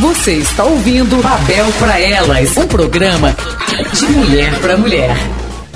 Você está ouvindo Babel para Elas, um programa de mulher para mulher.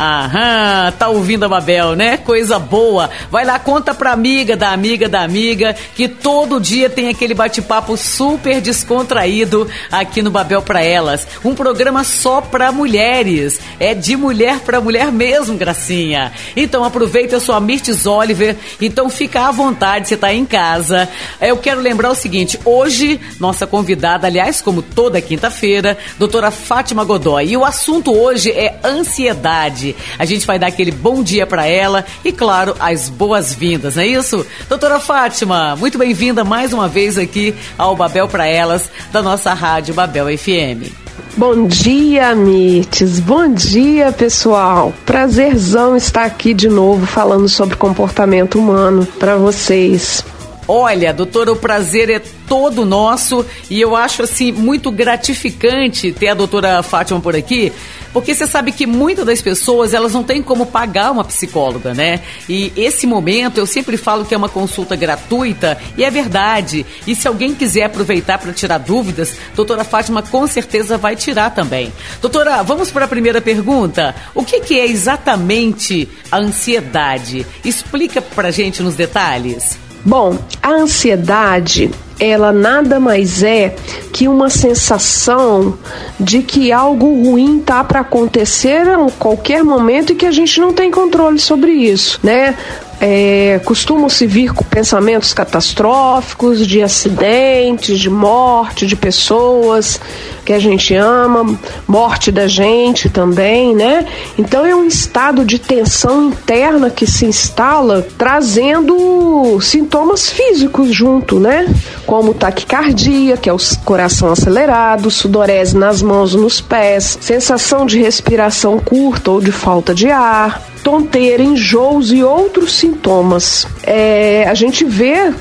Aham, tá ouvindo a Babel, né? Coisa boa. Vai lá, conta pra amiga da amiga da amiga que todo dia tem aquele bate-papo super descontraído aqui no Babel pra Elas. Um programa só pra mulheres. É de mulher pra mulher mesmo, gracinha. Então aproveita, eu sou a Mirtes Oliver. Então fica à vontade, você tá em casa. Eu quero lembrar o seguinte: hoje, nossa convidada, aliás, como toda quinta-feira, doutora Fátima Godoy. E o assunto hoje é ansiedade. A gente vai dar aquele bom dia para ela e, claro, as boas-vindas, não é isso? Doutora Fátima, muito bem-vinda mais uma vez aqui ao Babel para Elas, da nossa rádio Babel FM. Bom dia, Mites. Bom dia, pessoal. Prazerzão estar aqui de novo falando sobre comportamento humano para vocês. Olha, doutora, o prazer é todo nosso e eu acho assim muito gratificante ter a doutora Fátima por aqui, porque você sabe que muitas das pessoas elas não têm como pagar uma psicóloga, né? E esse momento eu sempre falo que é uma consulta gratuita e é verdade. E se alguém quiser aproveitar para tirar dúvidas, doutora Fátima com certeza vai tirar também. Doutora, vamos para a primeira pergunta. O que, que é exatamente a ansiedade? Explica para gente nos detalhes. Bom, a ansiedade, ela nada mais é que uma sensação de que algo ruim tá para acontecer a qualquer momento e que a gente não tem controle sobre isso, né? É, costumam se vir com pensamentos catastróficos, de acidentes, de morte de pessoas que a gente ama, morte da gente também, né? Então é um estado de tensão interna que se instala, trazendo sintomas físicos junto, né? Como taquicardia, que é o coração acelerado, sudorese nas mãos, nos pés, sensação de respiração curta ou de falta de ar, tonteira, enjoos e outros sintomas. É, a gente vê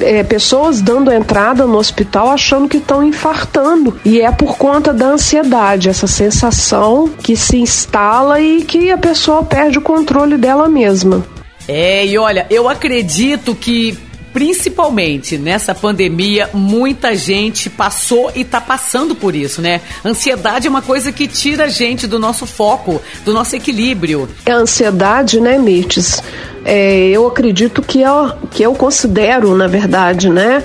é, pessoas dando entrada no hospital achando que estão infartando. E é por conta da ansiedade, essa sensação que se instala e que a pessoa perde o controle dela mesma. É, e olha, eu acredito que principalmente nessa pandemia, muita gente passou e está passando por isso, né? Ansiedade é uma coisa que tira a gente do nosso foco, do nosso equilíbrio. É a ansiedade, né, Mirtes? É, eu acredito que, é, que eu considero, na verdade, né,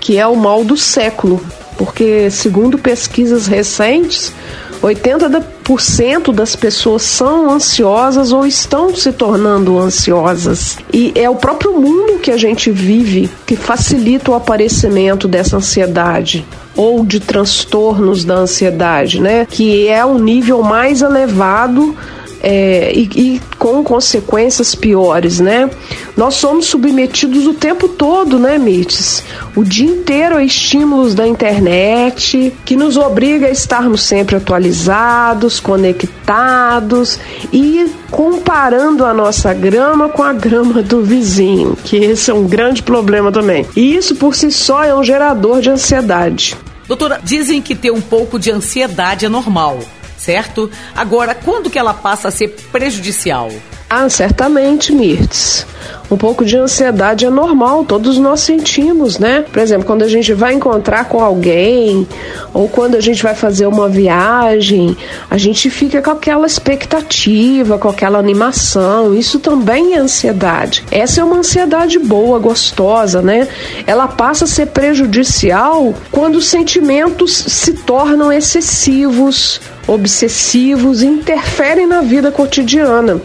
que é o mal do século, porque segundo pesquisas recentes, 80% das pessoas são ansiosas ou estão se tornando ansiosas. E é o próprio mundo que a gente vive que facilita o aparecimento dessa ansiedade ou de transtornos da ansiedade, né? Que é um nível mais elevado é, e, e, com consequências piores, né? Nós somos submetidos o tempo todo, né, Mites? O dia inteiro a estímulos da internet, que nos obriga a estarmos sempre atualizados, conectados e comparando a nossa grama com a grama do vizinho, que esse é um grande problema também. E isso por si só é um gerador de ansiedade. Doutora, dizem que ter um pouco de ansiedade é normal certo? Agora, quando que ela passa a ser prejudicial? Ah, certamente, Mirtz. Um pouco de ansiedade é normal, todos nós sentimos, né? Por exemplo, quando a gente vai encontrar com alguém ou quando a gente vai fazer uma viagem, a gente fica com aquela expectativa, com aquela animação. Isso também é ansiedade. Essa é uma ansiedade boa, gostosa, né? Ela passa a ser prejudicial quando os sentimentos se tornam excessivos, obsessivos interferem na vida cotidiana.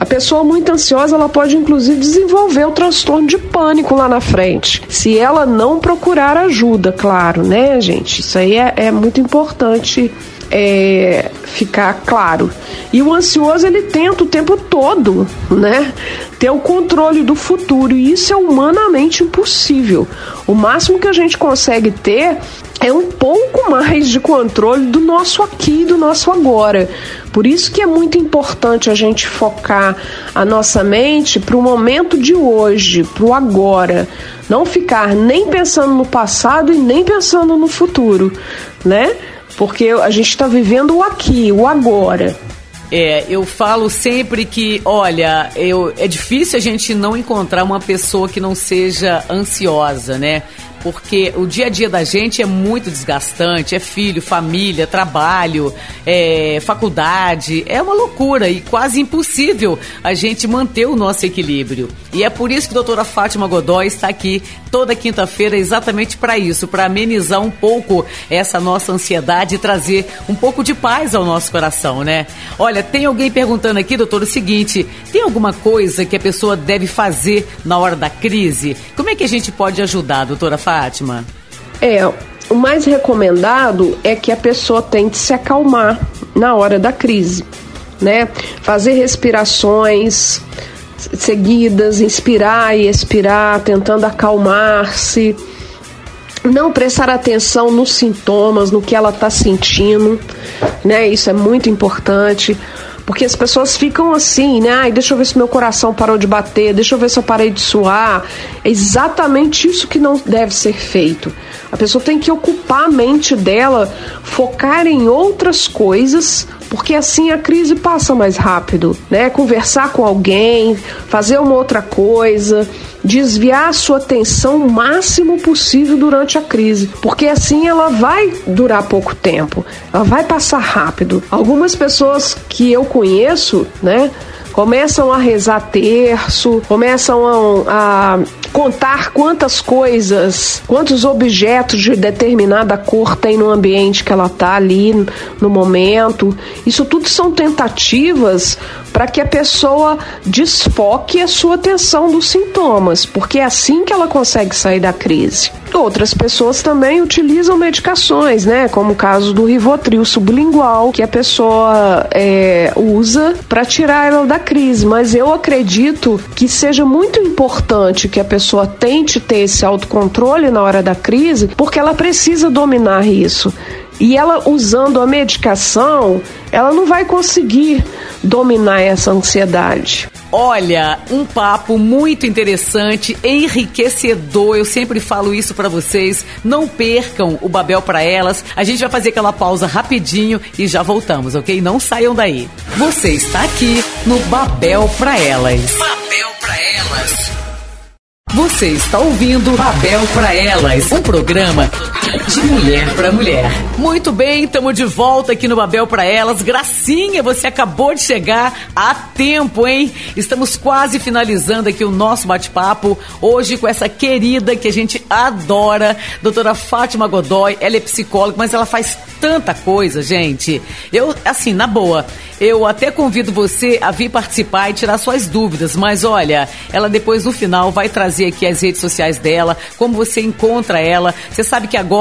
A pessoa muito ansiosa, ela pode inclusive desenvolver o transtorno de pânico lá na frente, se ela não procurar ajuda, claro, né, gente? Isso aí é, é muito importante é, ficar claro. E o ansioso ele tenta o tempo todo, né, ter o controle do futuro e isso é humanamente impossível. O máximo que a gente consegue ter é um pouco mais de controle do nosso aqui e do nosso agora. Por isso que é muito importante a gente focar a nossa mente para o momento de hoje, para o agora. Não ficar nem pensando no passado e nem pensando no futuro, né? Porque a gente está vivendo o aqui, o agora. É, eu falo sempre que, olha, eu, é difícil a gente não encontrar uma pessoa que não seja ansiosa, né? Porque o dia a dia da gente é muito desgastante, é filho, família, trabalho, é faculdade, é uma loucura e quase impossível a gente manter o nosso equilíbrio. E é por isso que a doutora Fátima Godoy está aqui toda quinta-feira exatamente para isso, para amenizar um pouco essa nossa ansiedade e trazer um pouco de paz ao nosso coração, né? Olha, tem alguém perguntando aqui, doutor, o seguinte: tem alguma coisa que a pessoa deve fazer na hora da crise? Como é que a gente pode ajudar, doutora Fátima? É, o mais recomendado é que a pessoa tente se acalmar na hora da crise, né? Fazer respirações seguidas, inspirar e expirar, tentando acalmar-se. Não prestar atenção nos sintomas, no que ela está sentindo, né? Isso é muito importante. Porque as pessoas ficam assim, né? Ai, deixa eu ver se meu coração parou de bater, deixa eu ver se eu parei de suar. É exatamente isso que não deve ser feito. A pessoa tem que ocupar a mente dela, focar em outras coisas, porque assim a crise passa mais rápido, né? Conversar com alguém, fazer uma outra coisa, desviar a sua atenção o máximo possível durante a crise, porque assim ela vai durar pouco tempo, ela vai passar rápido. Algumas pessoas que eu conheço, né? Começam a rezar terço, começam a, a contar quantas coisas, quantos objetos de determinada cor tem no ambiente que ela está ali no momento. Isso tudo são tentativas para que a pessoa desfoque a sua atenção dos sintomas, porque é assim que ela consegue sair da crise. Outras pessoas também utilizam medicações, né? Como o caso do Rivotril sublingual, que a pessoa é, usa para tirar ela da crise. Mas eu acredito que seja muito importante que a pessoa tente ter esse autocontrole na hora da crise, porque ela precisa dominar isso. E ela usando a medicação, ela não vai conseguir dominar essa ansiedade. Olha, um papo muito interessante, enriquecedor. Eu sempre falo isso para vocês. Não percam o Babel para elas. A gente vai fazer aquela pausa rapidinho e já voltamos, ok? Não saiam daí. Você está aqui no Babel para elas. Babel para elas. Você está ouvindo Babel para Elas, um programa de mulher para mulher. Muito bem, estamos de volta aqui no Babel para Elas. Gracinha, você acabou de chegar a tempo, hein? Estamos quase finalizando aqui o nosso bate-papo hoje com essa querida que a gente adora, doutora Fátima Godoy. Ela é psicóloga, mas ela faz tanta coisa, gente. Eu, assim, na boa, eu até convido você a vir participar e tirar suas dúvidas, mas olha, ela depois no final vai trazer aqui as redes sociais dela, como você encontra ela. Você sabe que agora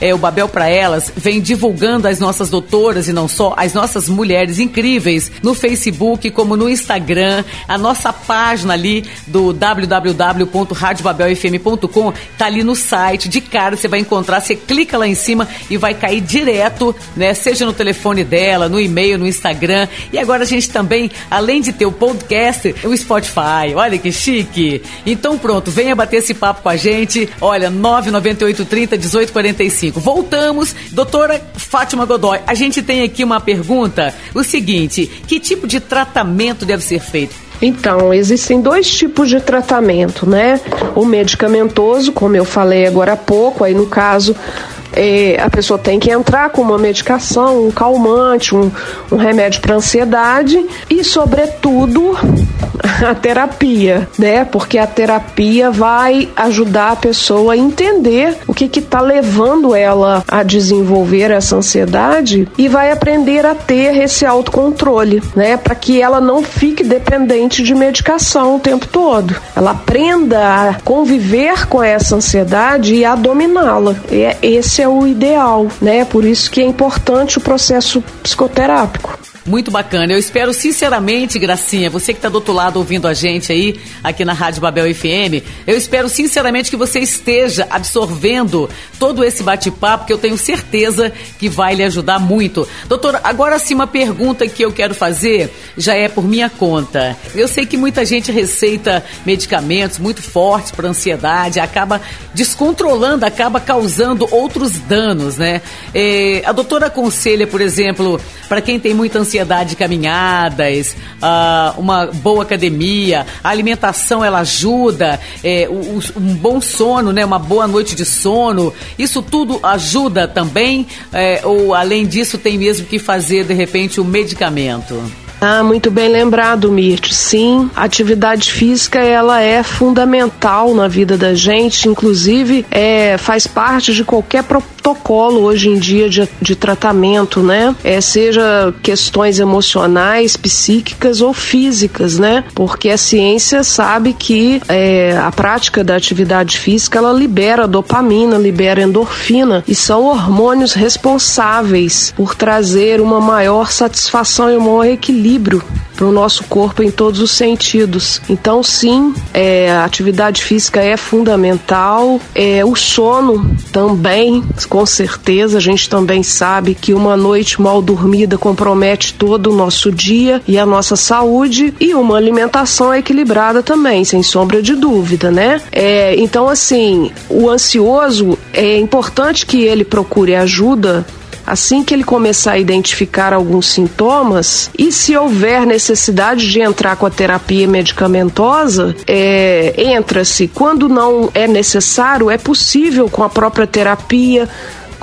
é, o Babel para Elas vem divulgando as nossas doutoras e não só, as nossas mulheres incríveis no Facebook, como no Instagram, a nossa página ali do www.radiobabelfm.com tá ali no site, de cara você vai encontrar, você clica lá em cima e vai cair direto, né, seja no telefone dela, no e-mail, no Instagram. E agora a gente também, além de ter o podcast, o Spotify. Olha que chique. Então pronto, venha bater esse papo com a gente. Olha, 998 30 1845. Voltamos. Doutora Fátima Godoy, a gente tem aqui uma pergunta. O seguinte, que tipo de tratamento deve ser feito? Então, existem dois tipos de tratamento, né? O medicamentoso, como eu falei agora há pouco, aí no caso é, a pessoa tem que entrar com uma medicação, um calmante, um, um remédio para ansiedade e, sobretudo, a terapia, né? Porque a terapia vai ajudar a pessoa a entender o que está levando ela a desenvolver essa ansiedade e vai aprender a ter esse autocontrole, né? Para que ela não fique dependente de medicação o tempo todo. Ela aprenda a conviver com essa ansiedade e a dominá-la. Esse é o ideal, né? Por isso que é importante o processo psicoterápico. Muito bacana. Eu espero sinceramente, Gracinha, você que está do outro lado ouvindo a gente aí, aqui na Rádio Babel FM, eu espero sinceramente que você esteja absorvendo todo esse bate-papo, que eu tenho certeza que vai lhe ajudar muito. Doutora, agora sim uma pergunta que eu quero fazer, já é por minha conta. Eu sei que muita gente receita medicamentos muito fortes para ansiedade, acaba descontrolando, acaba causando outros danos, né? É, a doutora aconselha, por exemplo, para quem tem muita ansiedade, sociedade de caminhadas, uh, uma boa academia, a alimentação ela ajuda, é, o, um bom sono, né, uma boa noite de sono, isso tudo ajuda também? É, ou além disso tem mesmo que fazer de repente o medicamento? Ah, muito bem lembrado, Mirth. Sim, a atividade física ela é fundamental na vida da gente, inclusive é, faz parte de qualquer protocolo hoje em dia de, de tratamento, né? É, seja questões emocionais, psíquicas ou físicas, né? Porque a ciência sabe que é, a prática da atividade física ela libera dopamina, libera endorfina e são hormônios responsáveis por trazer uma maior satisfação e um maior equilíbrio equilíbrio para o nosso corpo em todos os sentidos. Então, sim, é, a atividade física é fundamental. É, o sono também, com certeza, a gente também sabe que uma noite mal dormida compromete todo o nosso dia e a nossa saúde e uma alimentação equilibrada também, sem sombra de dúvida, né? É, então, assim, o ansioso é importante que ele procure ajuda Assim que ele começar a identificar alguns sintomas, e se houver necessidade de entrar com a terapia medicamentosa, é, entra-se. Quando não é necessário, é possível com a própria terapia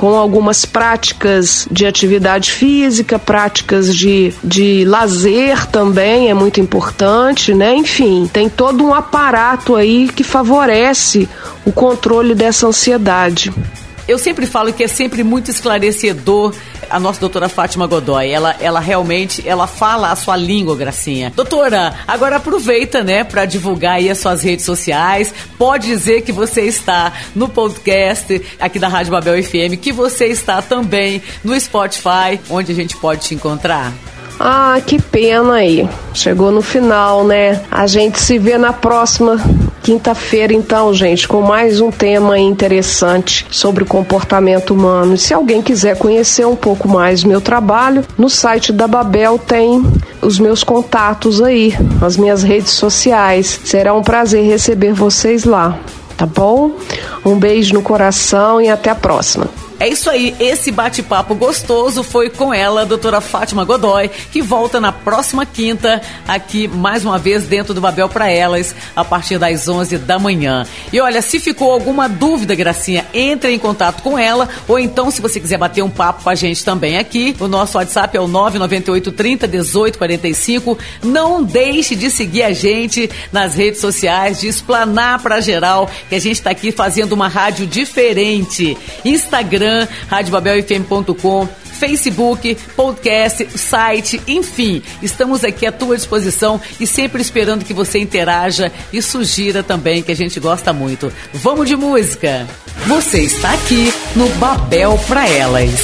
com algumas práticas de atividade física, práticas de, de lazer também é muito importante, né? Enfim, tem todo um aparato aí que favorece o controle dessa ansiedade. Eu sempre falo que é sempre muito esclarecedor a nossa doutora Fátima Godoy. Ela, ela realmente, ela fala a sua língua, Gracinha. Doutora, agora aproveita, né, para divulgar aí as suas redes sociais. Pode dizer que você está no podcast aqui da Rádio Babel FM, que você está também no Spotify, onde a gente pode te encontrar. Ah, que pena aí. Chegou no final, né? A gente se vê na próxima quinta-feira, então, gente, com mais um tema interessante sobre o comportamento humano. E se alguém quiser conhecer um pouco mais meu trabalho, no site da Babel tem os meus contatos aí, as minhas redes sociais. Será um prazer receber vocês lá, tá bom? Um beijo no coração e até a próxima. É isso aí, esse bate-papo gostoso foi com ela, a doutora Fátima Godoy, que volta na próxima quinta, aqui mais uma vez dentro do Babel para Elas, a partir das 11 da manhã. E olha, se ficou alguma dúvida, Gracinha, entre em contato com ela, ou então, se você quiser bater um papo com a gente também aqui, o nosso WhatsApp é o 998 30 18 45. Não deixe de seguir a gente nas redes sociais, de explanar para geral que a gente está aqui fazendo uma rádio diferente. Instagram, Instagram, radiobabelfm.com, Facebook, podcast, site, enfim, estamos aqui à tua disposição e sempre esperando que você interaja e sugira também, que a gente gosta muito. Vamos de música! Você está aqui no Babel para Elas.